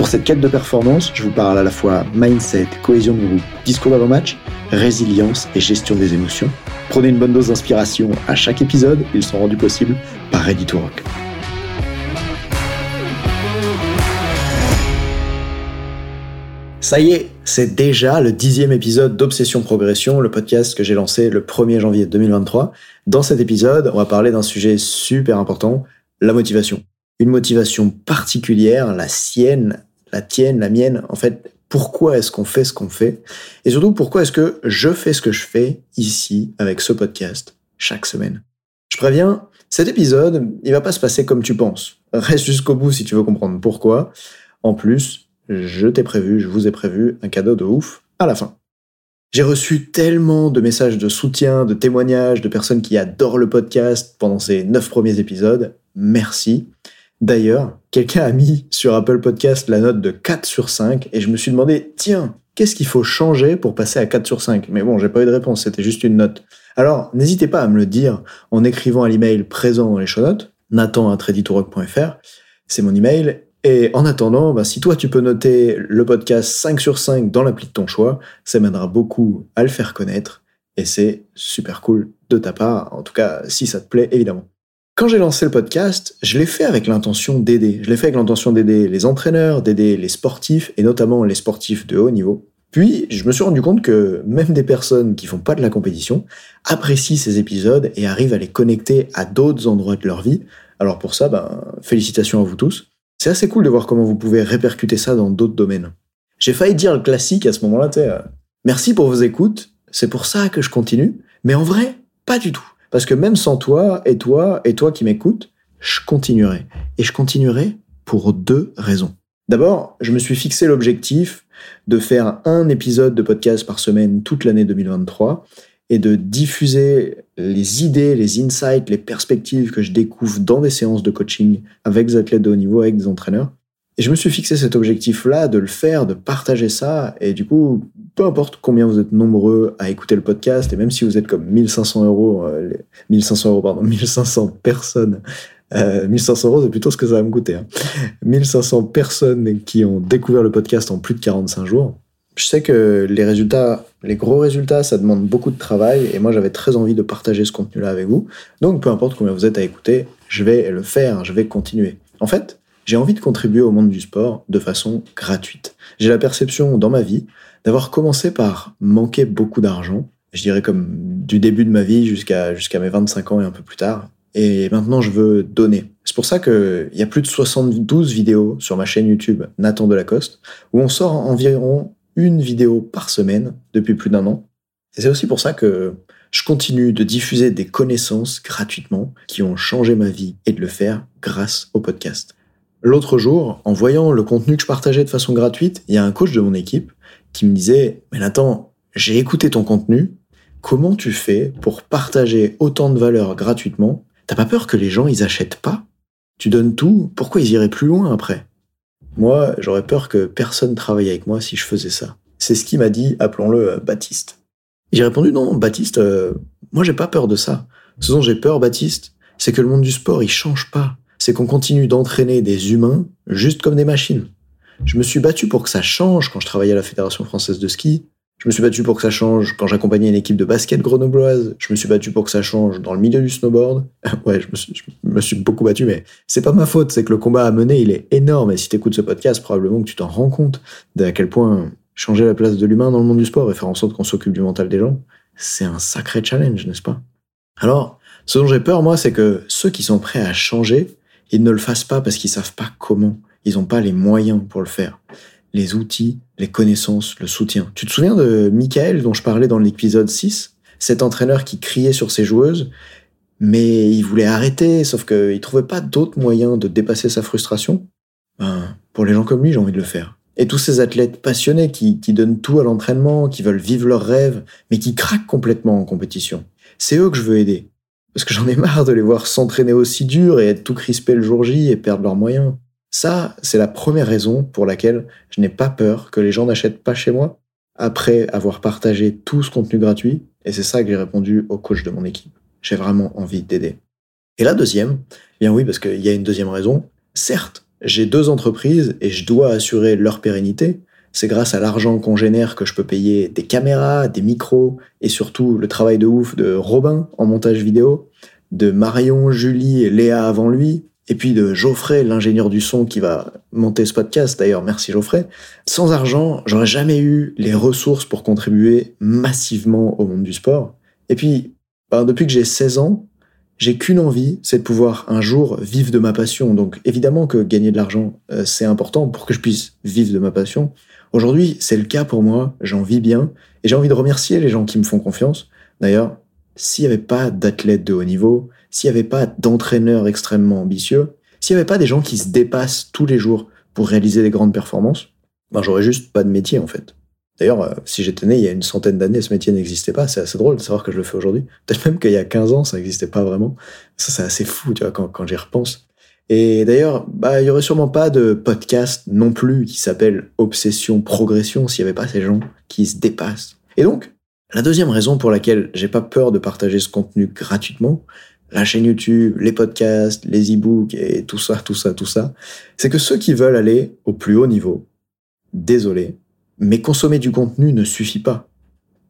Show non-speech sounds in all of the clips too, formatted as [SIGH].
Pour cette quête de performance, je vous parle à la fois mindset, cohésion de groupe, discours d'avant-match, résilience et gestion des émotions. Prenez une bonne dose d'inspiration à chaque épisode, ils sont rendus possibles par Ready to Rock. Ça y est, c'est déjà le dixième épisode d'Obsession Progression, le podcast que j'ai lancé le 1er janvier 2023. Dans cet épisode, on va parler d'un sujet super important, la motivation. Une motivation particulière, la sienne, la tienne, la mienne, en fait, pourquoi est-ce qu'on fait ce qu'on fait? Et surtout, pourquoi est-ce que je fais ce que je fais ici avec ce podcast chaque semaine? Je préviens, cet épisode, il va pas se passer comme tu penses. Reste jusqu'au bout si tu veux comprendre pourquoi. En plus, je t'ai prévu, je vous ai prévu un cadeau de ouf à la fin. J'ai reçu tellement de messages de soutien, de témoignages, de personnes qui adorent le podcast pendant ces neuf premiers épisodes. Merci. D'ailleurs, quelqu'un a mis sur Apple Podcast la note de 4 sur 5 et je me suis demandé, tiens, qu'est-ce qu'il faut changer pour passer à 4 sur 5 Mais bon, j'ai pas eu de réponse, c'était juste une note. Alors, n'hésitez pas à me le dire en écrivant à l'email présent dans les show notes, nathan.traditorock.fr, c'est mon email. Et en attendant, bah, si toi tu peux noter le podcast 5 sur 5 dans l'appli de ton choix, ça m'aidera beaucoup à le faire connaître et c'est super cool de ta part, en tout cas si ça te plaît évidemment. Quand j'ai lancé le podcast, je l'ai fait avec l'intention d'aider. Je l'ai fait avec l'intention d'aider les entraîneurs, d'aider les sportifs, et notamment les sportifs de haut niveau. Puis, je me suis rendu compte que même des personnes qui font pas de la compétition apprécient ces épisodes et arrivent à les connecter à d'autres endroits de leur vie. Alors pour ça, ben, félicitations à vous tous. C'est assez cool de voir comment vous pouvez répercuter ça dans d'autres domaines. J'ai failli dire le classique à ce moment-là, tu euh, merci pour vos écoutes, c'est pour ça que je continue, mais en vrai, pas du tout. Parce que même sans toi, et toi, et toi qui m'écoutes, je continuerai. Et je continuerai pour deux raisons. D'abord, je me suis fixé l'objectif de faire un épisode de podcast par semaine toute l'année 2023 et de diffuser les idées, les insights, les perspectives que je découvre dans des séances de coaching avec des athlètes de haut niveau, avec des entraîneurs. Et je me suis fixé cet objectif-là de le faire, de partager ça. Et du coup, peu importe combien vous êtes nombreux à écouter le podcast, et même si vous êtes comme 1500 euros, 1500 euh, euros, pardon, [LAUGHS] 1500 personnes, 1500 euh, euros, c'est plutôt ce que ça va me coûter. 1500 hein. personnes qui ont découvert le podcast en plus de 45 jours. Je sais que les résultats, les gros résultats, ça demande beaucoup de travail, et moi j'avais très envie de partager ce contenu-là avec vous. Donc peu importe combien vous êtes à écouter, je vais le faire, je vais continuer. En fait, j'ai envie de contribuer au monde du sport de façon gratuite. J'ai la perception dans ma vie d'avoir commencé par manquer beaucoup d'argent, je dirais comme du début de ma vie jusqu'à jusqu'à mes 25 ans et un peu plus tard. Et maintenant, je veux donner. C'est pour ça qu'il y a plus de 72 vidéos sur ma chaîne YouTube Nathan Delacoste, où on sort environ une vidéo par semaine depuis plus d'un an. Et c'est aussi pour ça que je continue de diffuser des connaissances gratuitement qui ont changé ma vie et de le faire grâce au podcast. L'autre jour, en voyant le contenu que je partageais de façon gratuite, il y a un coach de mon équipe qui me disait Mais Nathan, j'ai écouté ton contenu, comment tu fais pour partager autant de valeur gratuitement? T'as pas peur que les gens ils achètent pas? Tu donnes tout, pourquoi ils iraient plus loin après? Moi, j'aurais peur que personne travaille avec moi si je faisais ça. C'est ce qu'il m'a dit, appelons-le euh, Baptiste. J'ai répondu non, Baptiste, euh, moi j'ai pas peur de ça. Ce dont j'ai peur, Baptiste, c'est que le monde du sport il change pas c'est qu'on continue d'entraîner des humains juste comme des machines. Je me suis battu pour que ça change quand je travaillais à la Fédération française de ski. Je me suis battu pour que ça change quand j'accompagnais une équipe de basket grenobloise. Je me suis battu pour que ça change dans le milieu du snowboard. [LAUGHS] ouais, je me, suis, beaucoup battu, mais c'est pas ma faute. C'est que le combat à mener, il est énorme. Et si tu écoutes ce podcast, probablement que tu t'en rends compte d'à quel point changer la place de l'humain dans le monde du sport et faire en sorte qu'on s'occupe du mental des gens, c'est un sacré challenge, n'est-ce pas? Alors, ce dont j'ai peur, moi, c'est que ceux qui sont prêts à changer ils ne le fassent pas parce qu'ils savent pas comment. Ils n'ont pas les moyens pour le faire. Les outils, les connaissances, le soutien. Tu te souviens de Michael dont je parlais dans l'épisode 6 Cet entraîneur qui criait sur ses joueuses, mais il voulait arrêter, sauf qu'il trouvait pas d'autres moyens de dépasser sa frustration. Ben, pour les gens comme lui, j'ai envie de le faire. Et tous ces athlètes passionnés qui, qui donnent tout à l'entraînement, qui veulent vivre leurs rêves, mais qui craquent complètement en compétition. C'est eux que je veux aider. Parce que j'en ai marre de les voir s'entraîner aussi dur et être tout crispé le jour J et perdre leurs moyens. Ça, c'est la première raison pour laquelle je n'ai pas peur que les gens n'achètent pas chez moi après avoir partagé tout ce contenu gratuit. Et c'est ça que j'ai répondu au coach de mon équipe. J'ai vraiment envie d'aider. Et la deuxième, eh bien oui, parce qu'il y a une deuxième raison. Certes, j'ai deux entreprises et je dois assurer leur pérennité. C'est grâce à l'argent qu'on génère que je peux payer des caméras, des micros et surtout le travail de ouf de Robin en montage vidéo, de Marion, Julie et Léa avant lui, et puis de Geoffrey, l'ingénieur du son qui va monter ce podcast. D'ailleurs, merci Geoffrey. Sans argent, j'aurais jamais eu les ressources pour contribuer massivement au monde du sport. Et puis, ben, depuis que j'ai 16 ans, j'ai qu'une envie, c'est de pouvoir un jour vivre de ma passion. Donc évidemment que gagner de l'argent, euh, c'est important pour que je puisse vivre de ma passion. Aujourd'hui, c'est le cas pour moi, j'en vis bien, et j'ai envie de remercier les gens qui me font confiance. D'ailleurs, s'il n'y avait pas d'athlètes de haut niveau, s'il n'y avait pas d'entraîneurs extrêmement ambitieux, s'il n'y avait pas des gens qui se dépassent tous les jours pour réaliser des grandes performances, ben j'aurais juste pas de métier en fait. D'ailleurs, euh, si j'étais né il y a une centaine d'années, ce métier n'existait pas. C'est assez drôle de savoir que je le fais aujourd'hui. Peut-être même qu'il y a 15 ans, ça n'existait pas vraiment. Ça, c'est assez fou, tu vois, quand, quand j'y repense. Et d'ailleurs, bah, il y aurait sûrement pas de podcast non plus qui s'appelle Obsession Progression s'il n'y avait pas ces gens qui se dépassent. Et donc, la deuxième raison pour laquelle j'ai pas peur de partager ce contenu gratuitement, la chaîne YouTube, les podcasts, les e-books et tout ça, tout ça, tout ça, c'est que ceux qui veulent aller au plus haut niveau, désolé, mais consommer du contenu ne suffit pas.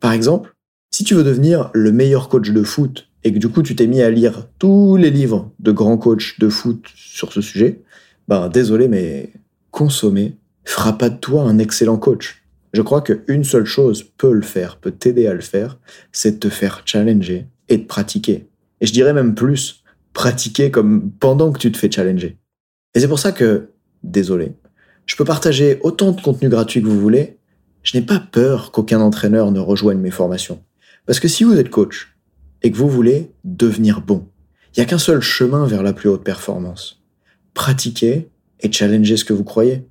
Par exemple, si tu veux devenir le meilleur coach de foot et que du coup tu t'es mis à lire tous les livres de grands coachs de foot sur ce sujet, ben désolé, mais consommer fera pas de toi un excellent coach. Je crois qu'une seule chose peut le faire, peut t'aider à le faire, c'est de te faire challenger et de pratiquer. Et je dirais même plus, pratiquer comme pendant que tu te fais challenger. Et c'est pour ça que, désolé, je peux partager autant de contenu gratuit que vous voulez, je n'ai pas peur qu'aucun entraîneur ne rejoigne mes formations. Parce que si vous êtes coach et que vous voulez devenir bon, il n'y a qu'un seul chemin vers la plus haute performance. Pratiquer et challenger ce que vous croyez.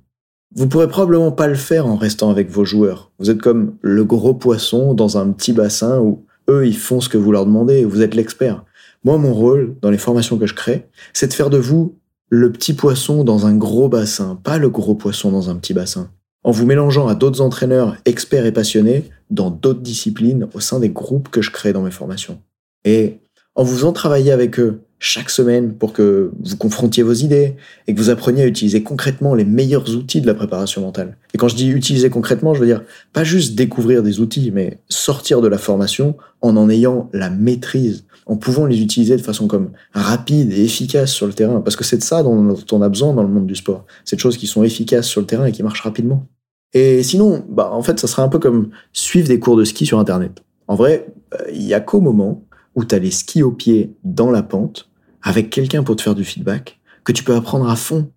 Vous pourrez probablement pas le faire en restant avec vos joueurs. Vous êtes comme le gros poisson dans un petit bassin où eux, ils font ce que vous leur demandez vous êtes l'expert. Moi, mon rôle dans les formations que je crée, c'est de faire de vous le petit poisson dans un gros bassin, pas le gros poisson dans un petit bassin. En vous mélangeant à d'autres entraîneurs experts et passionnés dans d'autres disciplines au sein des groupes que je crée dans mes formations. Et en vous faisant travailler avec eux chaque semaine pour que vous confrontiez vos idées et que vous appreniez à utiliser concrètement les meilleurs outils de la préparation mentale. Et quand je dis utiliser concrètement, je veux dire pas juste découvrir des outils, mais sortir de la formation en en ayant la maîtrise, en pouvant les utiliser de façon comme rapide et efficace sur le terrain. Parce que c'est de ça dont on a besoin dans le monde du sport. C'est de choses qui sont efficaces sur le terrain et qui marchent rapidement. Et sinon, bah, en fait, ça serait un peu comme suivre des cours de ski sur Internet. En vrai, euh, il y a qu'au moment où tu as les skis au pied dans la pente avec quelqu'un pour te faire du feedback, que tu peux apprendre à fond.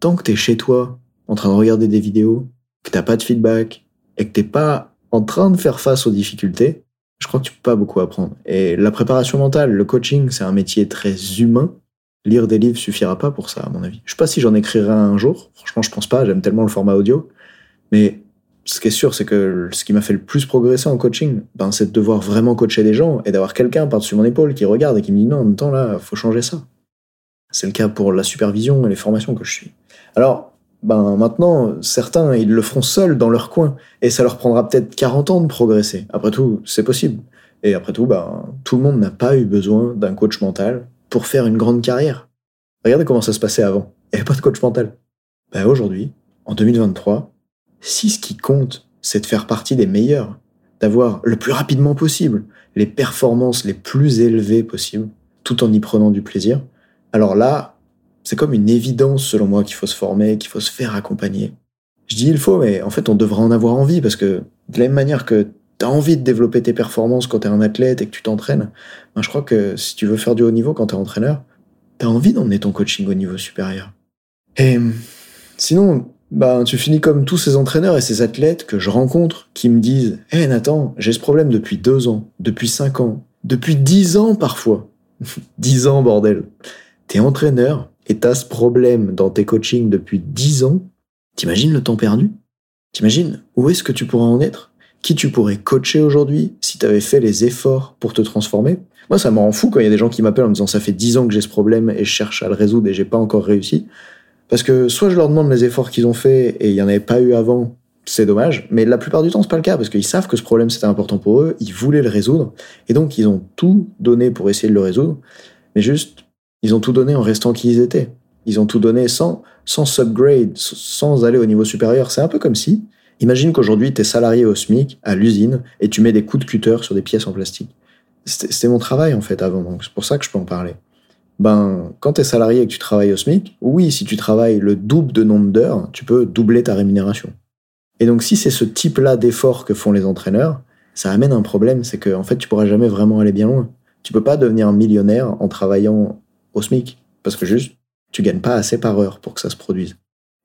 Tant que tu es chez toi, en train de regarder des vidéos, que t'as pas de feedback, et que t'es pas en train de faire face aux difficultés, je crois que tu peux pas beaucoup apprendre. Et la préparation mentale, le coaching, c'est un métier très humain. Lire des livres suffira pas pour ça, à mon avis. Je sais pas si j'en écrirai un jour. Franchement, je pense pas. J'aime tellement le format audio. Mais ce qui est sûr, c'est que ce qui m'a fait le plus progresser en coaching, ben, c'est de devoir vraiment coacher des gens et d'avoir quelqu'un par-dessus mon épaule qui regarde et qui me dit non, en même temps là, faut changer ça. C'est le cas pour la supervision et les formations que je suis. Alors, ben maintenant, certains, ils le feront seuls dans leur coin et ça leur prendra peut-être 40 ans de progresser. Après tout, c'est possible. Et après tout, ben, tout le monde n'a pas eu besoin d'un coach mental pour faire une grande carrière. Regardez comment ça se passait avant. Il n'y avait pas de coach mental. Ben aujourd'hui, en 2023, si ce qui compte, c'est de faire partie des meilleurs, d'avoir le plus rapidement possible les performances les plus élevées possibles, tout en y prenant du plaisir, alors là, c'est comme une évidence selon moi qu'il faut se former, qu'il faut se faire accompagner. Je dis il faut, mais en fait on devrait en avoir envie, parce que de la même manière que tu as envie de développer tes performances quand tu es un athlète et que tu t'entraînes, ben je crois que si tu veux faire du haut niveau quand tu es entraîneur, tu as envie d'emmener ton coaching au niveau supérieur. Et sinon, ben, tu finis comme tous ces entraîneurs et ces athlètes que je rencontre qui me disent Hé Nathan, j'ai ce problème depuis deux ans, depuis cinq ans, depuis dix ans parfois. [LAUGHS] dix ans, bordel. T'es entraîneur et t'as ce problème dans tes coachings depuis dix ans. T'imagines le temps perdu? T'imagines où est-ce que tu pourrais en être? Qui tu pourrais coacher aujourd'hui si tu avais fait les efforts pour te transformer? Moi, ça me rend fou quand il y a des gens qui m'appellent en me disant ça fait 10 ans que j'ai ce problème et je cherche à le résoudre et j'ai pas encore réussi. Parce que soit je leur demande les efforts qu'ils ont fait et il y en avait pas eu avant, c'est dommage, mais la plupart du temps, c'est pas le cas parce qu'ils savent que ce problème c'était important pour eux, ils voulaient le résoudre et donc ils ont tout donné pour essayer de le résoudre, mais juste ils ont tout donné en restant qui ils étaient. Ils ont tout donné sans sans subgrade, sans aller au niveau supérieur. C'est un peu comme si, imagine qu'aujourd'hui tu es salarié au SMIC à l'usine et tu mets des coups de cutter sur des pièces en plastique. C'était mon travail en fait avant, donc c'est pour ça que je peux en parler. Ben, quand tu es salarié et que tu travailles au SMIC, oui, si tu travailles le double de nombre d'heures, tu peux doubler ta rémunération. Et donc, si c'est ce type-là d'effort que font les entraîneurs, ça amène un problème, c'est qu'en en fait, tu pourras jamais vraiment aller bien loin. Tu peux pas devenir millionnaire en travaillant au SMIC, parce que juste, tu gagnes pas assez par heure pour que ça se produise.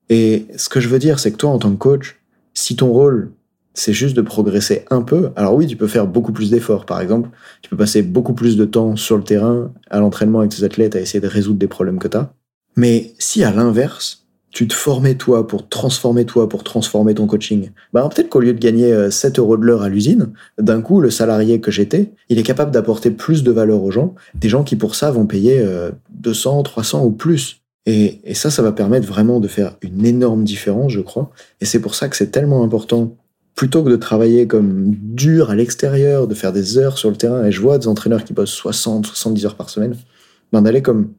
Et ce que je veux dire, c'est que toi, en tant que coach, si ton rôle, c'est juste de progresser un peu, alors oui, tu peux faire beaucoup plus d'efforts. Par exemple, tu peux passer beaucoup plus de temps sur le terrain, à l'entraînement avec tes athlètes, à essayer de résoudre des problèmes que tu as. Mais si à l'inverse, tu te formais toi pour transformer toi, pour transformer ton coaching, bah peut-être qu'au lieu de gagner 7 euh, euros de l'heure à l'usine, d'un coup, le salarié que j'étais, il est capable d'apporter plus de valeur aux gens, des gens qui pour ça vont payer 200, euh, 300 ou plus. Et, et ça, ça va permettre vraiment de faire une énorme différence, je crois. Et c'est pour ça que c'est tellement important plutôt que de travailler comme dur à l'extérieur, de faire des heures sur le terrain, et je vois des entraîneurs qui bossent 60, 70 heures par semaine, ben d'aller comme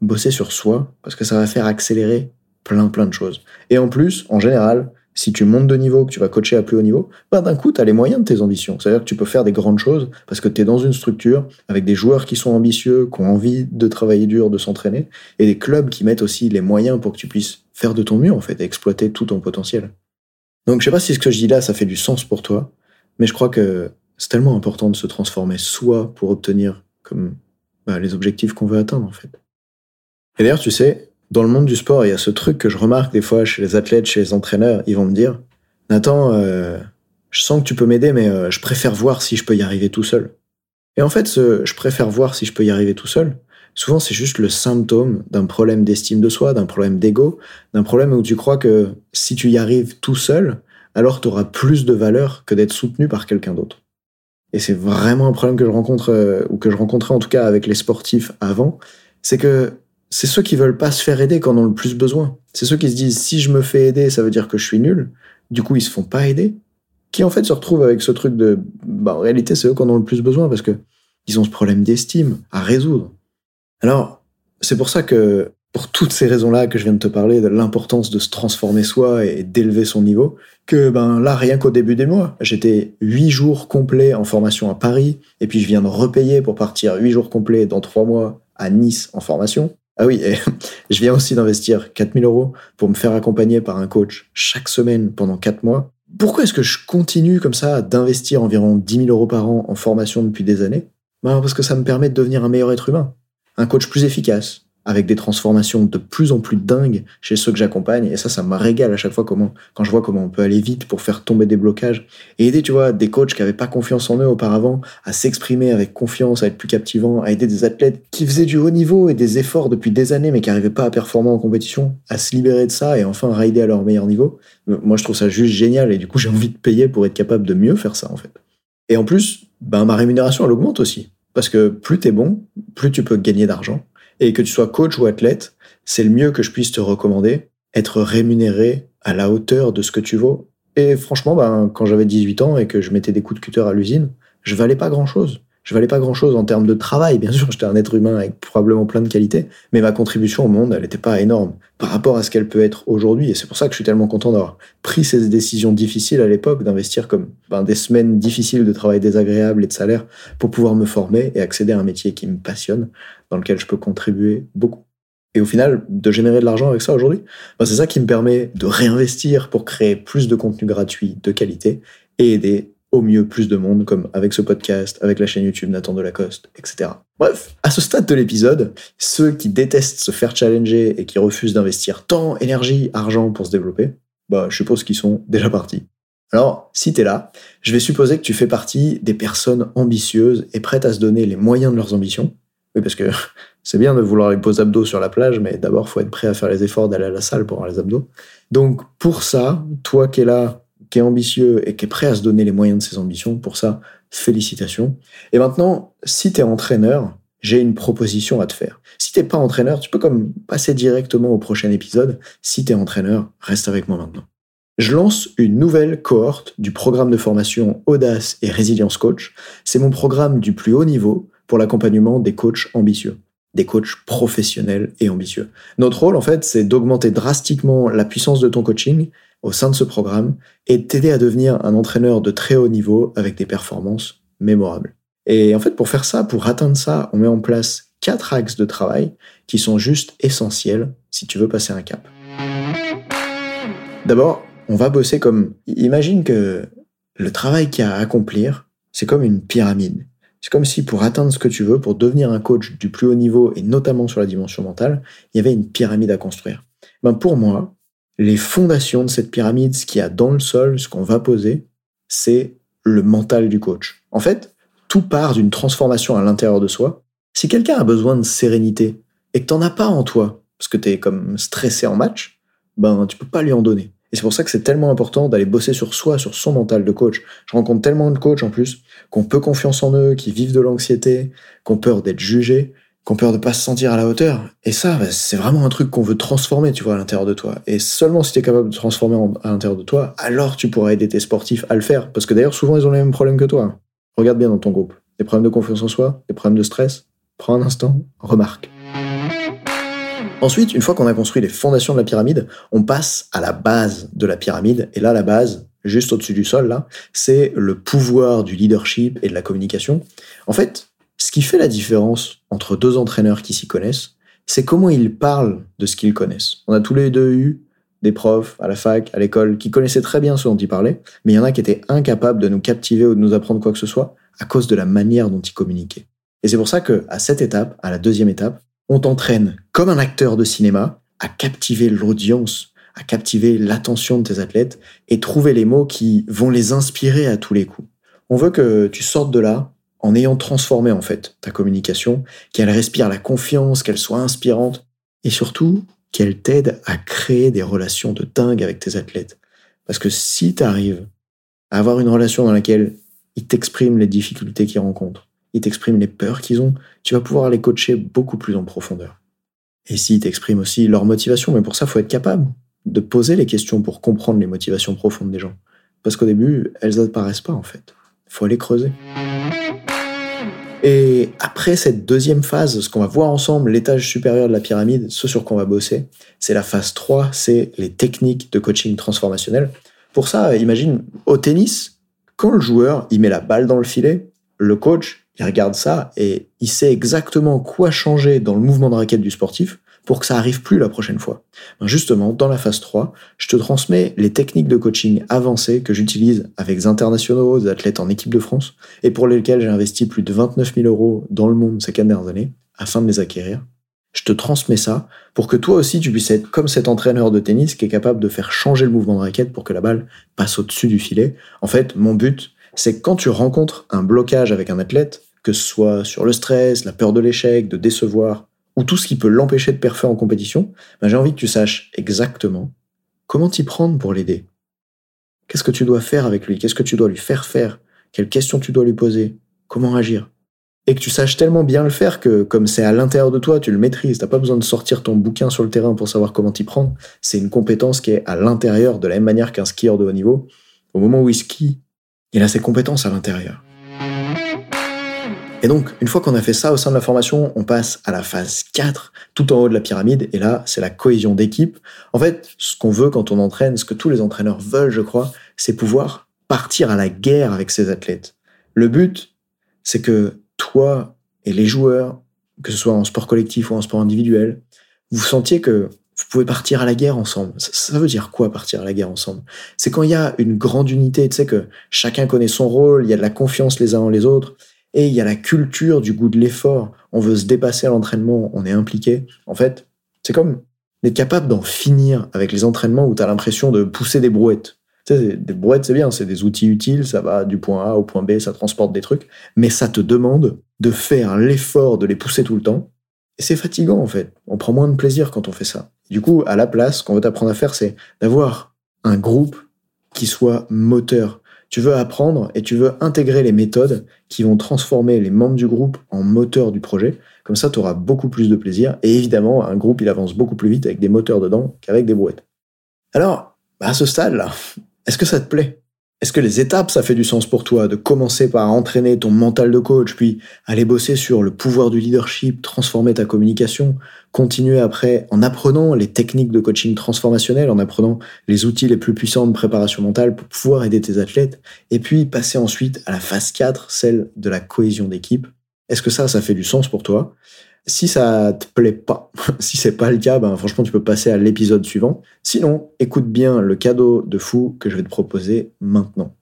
bosser sur soi, parce que ça va faire accélérer plein plein de choses. Et en plus, en général, si tu montes de niveau, que tu vas coacher à plus haut niveau, bah d'un coup, tu as les moyens de tes ambitions. C'est-à-dire que tu peux faire des grandes choses parce que tu es dans une structure avec des joueurs qui sont ambitieux, qui ont envie de travailler dur, de s'entraîner, et des clubs qui mettent aussi les moyens pour que tu puisses faire de ton mieux, en fait, et exploiter tout ton potentiel. Donc je sais pas si ce que je dis là, ça fait du sens pour toi, mais je crois que c'est tellement important de se transformer soi pour obtenir comme bah, les objectifs qu'on veut atteindre, en fait. Et d'ailleurs, tu sais, dans le monde du sport, il y a ce truc que je remarque des fois chez les athlètes, chez les entraîneurs. Ils vont me dire Nathan, euh, je sens que tu peux m'aider, mais euh, je préfère voir si je peux y arriver tout seul. Et en fait, ce je préfère voir si je peux y arriver tout seul, souvent c'est juste le symptôme d'un problème d'estime de soi, d'un problème d'ego, d'un problème où tu crois que si tu y arrives tout seul, alors tu auras plus de valeur que d'être soutenu par quelqu'un d'autre. Et c'est vraiment un problème que je rencontre, euh, ou que je rencontrais en tout cas avec les sportifs avant, c'est que c'est ceux qui veulent pas se faire aider quand on ont le plus besoin. C'est ceux qui se disent si je me fais aider, ça veut dire que je suis nul. Du coup, ils se font pas aider. Qui en fait se retrouvent avec ce truc de bah, en réalité, c'est eux qui en ont le plus besoin parce que ils ont ce problème d'estime à résoudre. Alors, c'est pour ça que pour toutes ces raisons-là que je viens de te parler, de l'importance de se transformer soi et d'élever son niveau, que ben là, rien qu'au début des mois, j'étais huit jours complets en formation à Paris, et puis je viens de repayer pour partir huit jours complets dans trois mois à Nice en formation. Ah oui, et [LAUGHS] je viens aussi d'investir 4000 euros pour me faire accompagner par un coach chaque semaine pendant 4 mois. Pourquoi est-ce que je continue comme ça d'investir environ 10 000 euros par an en formation depuis des années? Ben Parce que ça me permet de devenir un meilleur être humain, un coach plus efficace, avec des transformations de plus en plus dingues chez ceux que j'accompagne. Et ça, ça me régale à chaque fois comment, quand je vois comment on peut aller vite pour faire tomber des blocages et aider, tu vois, des coachs qui avaient pas confiance en eux auparavant à s'exprimer avec confiance, à être plus captivants, à aider des athlètes qui faisaient du haut niveau et des efforts depuis des années mais qui n'arrivaient pas à performer en compétition, à se libérer de ça et enfin rider à leur meilleur niveau. Moi, je trouve ça juste génial et du coup, j'ai envie de payer pour être capable de mieux faire ça, en fait. Et en plus, ben, ma rémunération, elle augmente aussi. Parce que plus t'es bon, plus tu peux gagner d'argent et que tu sois coach ou athlète, c'est le mieux que je puisse te recommander, être rémunéré à la hauteur de ce que tu vaux. Et franchement, ben, quand j'avais 18 ans et que je mettais des coups de cutter à l'usine, je valais pas grand chose. Je valais pas grand chose en termes de travail, bien sûr, j'étais un être humain avec probablement plein de qualités, mais ma contribution au monde, elle n'était pas énorme par rapport à ce qu'elle peut être aujourd'hui. Et c'est pour ça que je suis tellement content d'avoir pris ces décisions difficiles à l'époque, d'investir comme ben, des semaines difficiles de travail désagréable et de salaire pour pouvoir me former et accéder à un métier qui me passionne, dans lequel je peux contribuer beaucoup. Et au final, de générer de l'argent avec ça aujourd'hui, ben, c'est ça qui me permet de réinvestir pour créer plus de contenu gratuit de qualité et aider au mieux plus de monde, comme avec ce podcast, avec la chaîne YouTube Nathan Delacoste, etc. Bref, à ce stade de l'épisode, ceux qui détestent se faire challenger et qui refusent d'investir temps, énergie, argent pour se développer, bah, je suppose qu'ils sont déjà partis. Alors, si t'es là, je vais supposer que tu fais partie des personnes ambitieuses et prêtes à se donner les moyens de leurs ambitions. Oui, parce que [LAUGHS] c'est bien de vouloir les poser abdos sur la plage, mais d'abord, faut être prêt à faire les efforts d'aller à la salle pour avoir les abdos. Donc, pour ça, toi qui es là qui est ambitieux et qui est prêt à se donner les moyens de ses ambitions. Pour ça, félicitations. Et maintenant, si tu es entraîneur, j'ai une proposition à te faire. Si t'es pas entraîneur, tu peux comme passer directement au prochain épisode. Si tu es entraîneur, reste avec moi maintenant. Je lance une nouvelle cohorte du programme de formation Audace et Résilience Coach. C'est mon programme du plus haut niveau pour l'accompagnement des coachs ambitieux, des coachs professionnels et ambitieux. Notre rôle, en fait, c'est d'augmenter drastiquement la puissance de ton coaching au sein de ce programme et t'aider à devenir un entraîneur de très haut niveau avec des performances mémorables. Et en fait, pour faire ça, pour atteindre ça, on met en place quatre axes de travail qui sont juste essentiels si tu veux passer un cap. D'abord, on va bosser comme... Imagine que le travail qu'il y a à accomplir, c'est comme une pyramide. C'est comme si pour atteindre ce que tu veux, pour devenir un coach du plus haut niveau, et notamment sur la dimension mentale, il y avait une pyramide à construire. Ben pour moi, les fondations de cette pyramide, ce qu'il y a dans le sol, ce qu'on va poser, c'est le mental du coach. En fait, tout part d'une transformation à l'intérieur de soi. Si quelqu'un a besoin de sérénité et que t'en as pas en toi, parce que tu es comme stressé en match, ben tu peux pas lui en donner. Et c'est pour ça que c'est tellement important d'aller bosser sur soi, sur son mental de coach. Je rencontre tellement de coachs en plus, qu'on peu confiance en eux, qui vivent de l'anxiété, qui ont peur d'être jugés, qu'on peur de pas se sentir à la hauteur. Et ça, bah, c'est vraiment un truc qu'on veut transformer, tu vois, à l'intérieur de toi. Et seulement si tu es capable de transformer à l'intérieur de toi, alors tu pourras aider tes sportifs à le faire. Parce que d'ailleurs, souvent, ils ont les mêmes problèmes que toi. Regarde bien dans ton groupe. Des problèmes de confiance en soi, des problèmes de stress. Prends un instant, remarque. Ensuite, une fois qu'on a construit les fondations de la pyramide, on passe à la base de la pyramide. Et là, la base, juste au-dessus du sol, là, c'est le pouvoir du leadership et de la communication. En fait, ce qui fait la différence entre deux entraîneurs qui s'y connaissent, c'est comment ils parlent de ce qu'ils connaissent. On a tous les deux eu des profs à la fac, à l'école, qui connaissaient très bien ce dont ils parlaient, mais il y en a qui étaient incapables de nous captiver ou de nous apprendre quoi que ce soit à cause de la manière dont ils communiquaient. Et c'est pour ça que, à cette étape, à la deuxième étape, on t'entraîne comme un acteur de cinéma à captiver l'audience, à captiver l'attention de tes athlètes et trouver les mots qui vont les inspirer à tous les coups. On veut que tu sortes de là en ayant transformé en fait ta communication, qu'elle respire la confiance, qu'elle soit inspirante, et surtout qu'elle t'aide à créer des relations de dingue avec tes athlètes. Parce que si tu arrives à avoir une relation dans laquelle ils t'expriment les difficultés qu'ils rencontrent, ils t'expriment les peurs qu'ils ont, tu vas pouvoir les coacher beaucoup plus en profondeur. Et s'ils t'expriment aussi leur motivation, mais pour ça, faut être capable de poser les questions pour comprendre les motivations profondes des gens. Parce qu'au début, elles n'apparaissent pas en fait. Faut aller creuser. Et après cette deuxième phase, ce qu'on va voir ensemble, l'étage supérieur de la pyramide, ce sur quoi on va bosser, c'est la phase 3, c'est les techniques de coaching transformationnel. Pour ça, imagine au tennis, quand le joueur il met la balle dans le filet, le coach il regarde ça et il sait exactement quoi changer dans le mouvement de raquette du sportif pour que ça arrive plus la prochaine fois. Ben, justement, dans la phase 3, je te transmets les techniques de coaching avancées que j'utilise avec des internationaux, des athlètes en équipe de France, et pour lesquels j'ai investi plus de 29 000 euros dans le monde ces quatre dernières années, afin de les acquérir. Je te transmets ça pour que toi aussi tu puisses être comme cet entraîneur de tennis qui est capable de faire changer le mouvement de raquette pour que la balle passe au-dessus du filet. En fait, mon but, c'est que quand tu rencontres un blocage avec un athlète, que ce soit sur le stress, la peur de l'échec, de décevoir, ou tout ce qui peut l'empêcher de performer en compétition, ben j'ai envie que tu saches exactement comment t'y prendre pour l'aider. Qu'est-ce que tu dois faire avec lui? Qu'est-ce que tu dois lui faire faire? Quelles questions tu dois lui poser? Comment agir? Et que tu saches tellement bien le faire que, comme c'est à l'intérieur de toi, tu le maîtrises. T'as pas besoin de sortir ton bouquin sur le terrain pour savoir comment t'y prendre. C'est une compétence qui est à l'intérieur, de la même manière qu'un skieur de haut niveau. Au moment où il skie, il a ses compétences à l'intérieur. Et donc, une fois qu'on a fait ça au sein de la formation, on passe à la phase 4, tout en haut de la pyramide, et là, c'est la cohésion d'équipe. En fait, ce qu'on veut quand on entraîne, ce que tous les entraîneurs veulent, je crois, c'est pouvoir partir à la guerre avec ses athlètes. Le but, c'est que toi et les joueurs, que ce soit en sport collectif ou en sport individuel, vous sentiez que vous pouvez partir à la guerre ensemble. Ça, veut dire quoi partir à la guerre ensemble? C'est quand il y a une grande unité, tu sais que chacun connaît son rôle, il y a de la confiance les uns en les autres, et il y a la culture du goût de l'effort. On veut se dépasser à l'entraînement, on est impliqué. En fait, c'est comme d'être capable d'en finir avec les entraînements où tu as l'impression de pousser des brouettes. Des brouettes, c'est bien, c'est des outils utiles, ça va du point A au point B, ça transporte des trucs, mais ça te demande de faire l'effort de les pousser tout le temps. Et c'est fatigant, en fait. On prend moins de plaisir quand on fait ça. Du coup, à la place, ce qu'on veut t'apprendre à faire, c'est d'avoir un groupe qui soit moteur. Tu veux apprendre et tu veux intégrer les méthodes qui vont transformer les membres du groupe en moteurs du projet. Comme ça, tu auras beaucoup plus de plaisir. Et évidemment, un groupe, il avance beaucoup plus vite avec des moteurs dedans qu'avec des brouettes. Alors, à ce stade-là, est-ce que ça te plaît? Est-ce que les étapes, ça fait du sens pour toi de commencer par entraîner ton mental de coach, puis aller bosser sur le pouvoir du leadership, transformer ta communication, continuer après en apprenant les techniques de coaching transformationnel, en apprenant les outils les plus puissants de préparation mentale pour pouvoir aider tes athlètes, et puis passer ensuite à la phase 4, celle de la cohésion d'équipe? Est-ce que ça, ça fait du sens pour toi? Si ça te plaît pas, [LAUGHS] si c'est pas le cas, ben franchement tu peux passer à l'épisode suivant. Sinon, écoute bien le cadeau de fou que je vais te proposer maintenant.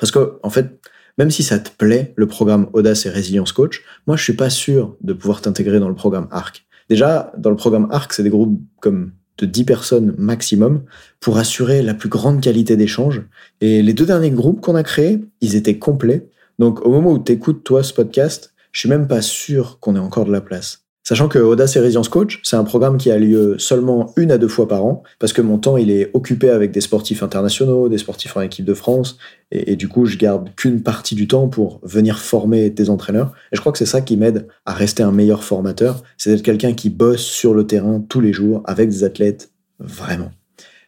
Parce que en fait, même si ça te plaît, le programme Audace et Résilience Coach, moi je suis pas sûr de pouvoir t'intégrer dans le programme ARC. Déjà, dans le programme ARC, c'est des groupes comme de 10 personnes maximum pour assurer la plus grande qualité d'échange. Et les deux derniers groupes qu'on a créés, ils étaient complets. Donc au moment où tu écoutes toi ce podcast, je suis même pas sûr qu'on ait encore de la place. Sachant que Audace et Résilience Coach, c'est un programme qui a lieu seulement une à deux fois par an, parce que mon temps, il est occupé avec des sportifs internationaux, des sportifs en équipe de France, et, du coup, je garde qu'une partie du temps pour venir former des entraîneurs. Et je crois que c'est ça qui m'aide à rester un meilleur formateur, c'est d'être quelqu'un qui bosse sur le terrain tous les jours avec des athlètes, vraiment.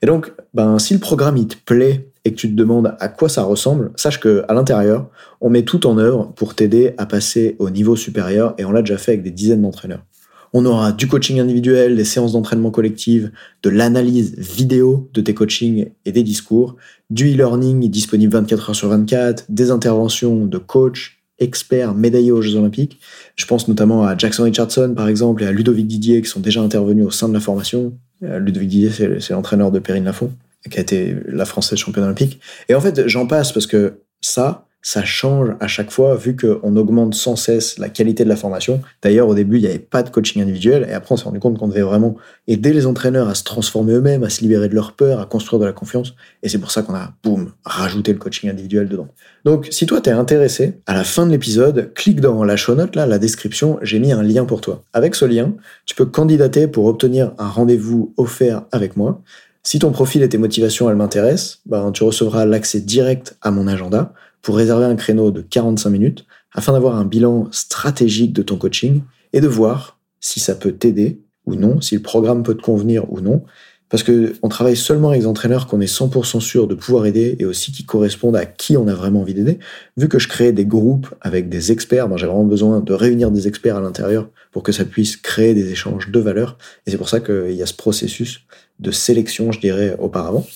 Et donc, ben, si le programme, il te plaît et que tu te demandes à quoi ça ressemble, sache que à l'intérieur, on met tout en œuvre pour t'aider à passer au niveau supérieur et on l'a déjà fait avec des dizaines d'entraîneurs. On aura du coaching individuel, des séances d'entraînement collective, de l'analyse vidéo de tes coachings et des discours, du e-learning disponible 24 heures sur 24, des interventions de coach, experts médaillés aux Jeux Olympiques. Je pense notamment à Jackson Richardson, par exemple, et à Ludovic Didier, qui sont déjà intervenus au sein de la formation. Euh, Ludovic Didier, c'est l'entraîneur de Perrine Lafont qui a été la française championne olympique. Et en fait, j'en passe parce que ça, ça change à chaque fois vu qu'on augmente sans cesse la qualité de la formation. D'ailleurs, au début, il n'y avait pas de coaching individuel et après, on s'est rendu compte qu'on devait vraiment aider les entraîneurs à se transformer eux-mêmes, à se libérer de leur peur, à construire de la confiance. Et c'est pour ça qu'on a, boum, rajouté le coaching individuel dedans. Donc, si toi, t'es intéressé, à la fin de l'épisode, clique dans la show note, là, la description, j'ai mis un lien pour toi. Avec ce lien, tu peux candidater pour obtenir un rendez-vous offert avec moi. Si ton profil et tes motivations, elles m'intéressent, ben, tu recevras l'accès direct à mon agenda pour réserver un créneau de 45 minutes afin d'avoir un bilan stratégique de ton coaching et de voir si ça peut t'aider ou non, si le programme peut te convenir ou non. Parce que on travaille seulement avec des entraîneurs qu'on est 100% sûr de pouvoir aider et aussi qui correspondent à qui on a vraiment envie d'aider. Vu que je crée des groupes avec des experts, ben j'ai vraiment besoin de réunir des experts à l'intérieur pour que ça puisse créer des échanges de valeur. Et c'est pour ça qu'il y a ce processus de sélection, je dirais, auparavant.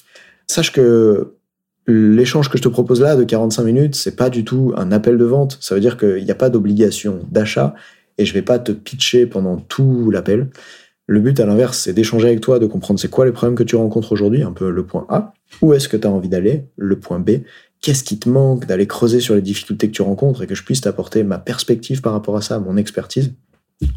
Sache que l'échange que je te propose là de 45 minutes, c'est pas du tout un appel de vente. Ça veut dire qu'il n'y a pas d'obligation d'achat et je vais pas te pitcher pendant tout l'appel. Le but, à l'inverse, c'est d'échanger avec toi, de comprendre c'est quoi les problèmes que tu rencontres aujourd'hui, un peu le point A. Où est-ce que tu as envie d'aller, le point B? Qu'est-ce qui te manque, d'aller creuser sur les difficultés que tu rencontres et que je puisse t'apporter ma perspective par rapport à ça, mon expertise?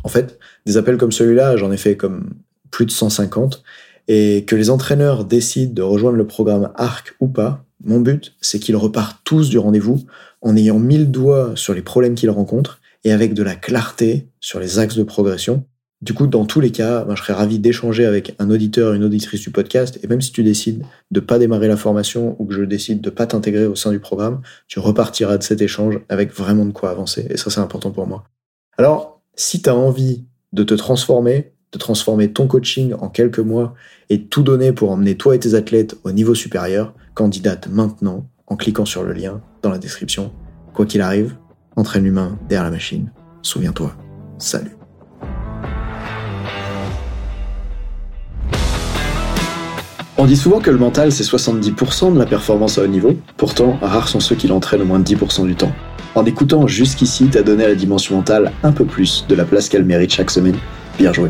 En fait, des appels comme celui-là, j'en ai fait comme plus de 150 et que les entraîneurs décident de rejoindre le programme ARC ou pas, mon but, c'est qu'ils repartent tous du rendez-vous en ayant mille doigts sur les problèmes qu'ils rencontrent et avec de la clarté sur les axes de progression. Du coup, dans tous les cas, ben, je serais ravi d'échanger avec un auditeur, une auditrice du podcast, et même si tu décides de pas démarrer la formation ou que je décide de pas t'intégrer au sein du programme, tu repartiras de cet échange avec vraiment de quoi avancer, et ça c'est important pour moi. Alors, si tu as envie de te transformer, transformer ton coaching en quelques mois et tout donner pour emmener toi et tes athlètes au niveau supérieur, candidate maintenant en cliquant sur le lien dans la description. Quoi qu'il arrive, entraîne l'humain derrière la machine. Souviens-toi. Salut. On dit souvent que le mental c'est 70% de la performance à haut niveau, pourtant rares sont ceux qui l'entraînent au moins 10% du temps. En écoutant jusqu'ici, t'as donné à la dimension mentale un peu plus de la place qu'elle mérite chaque semaine. Bien joué.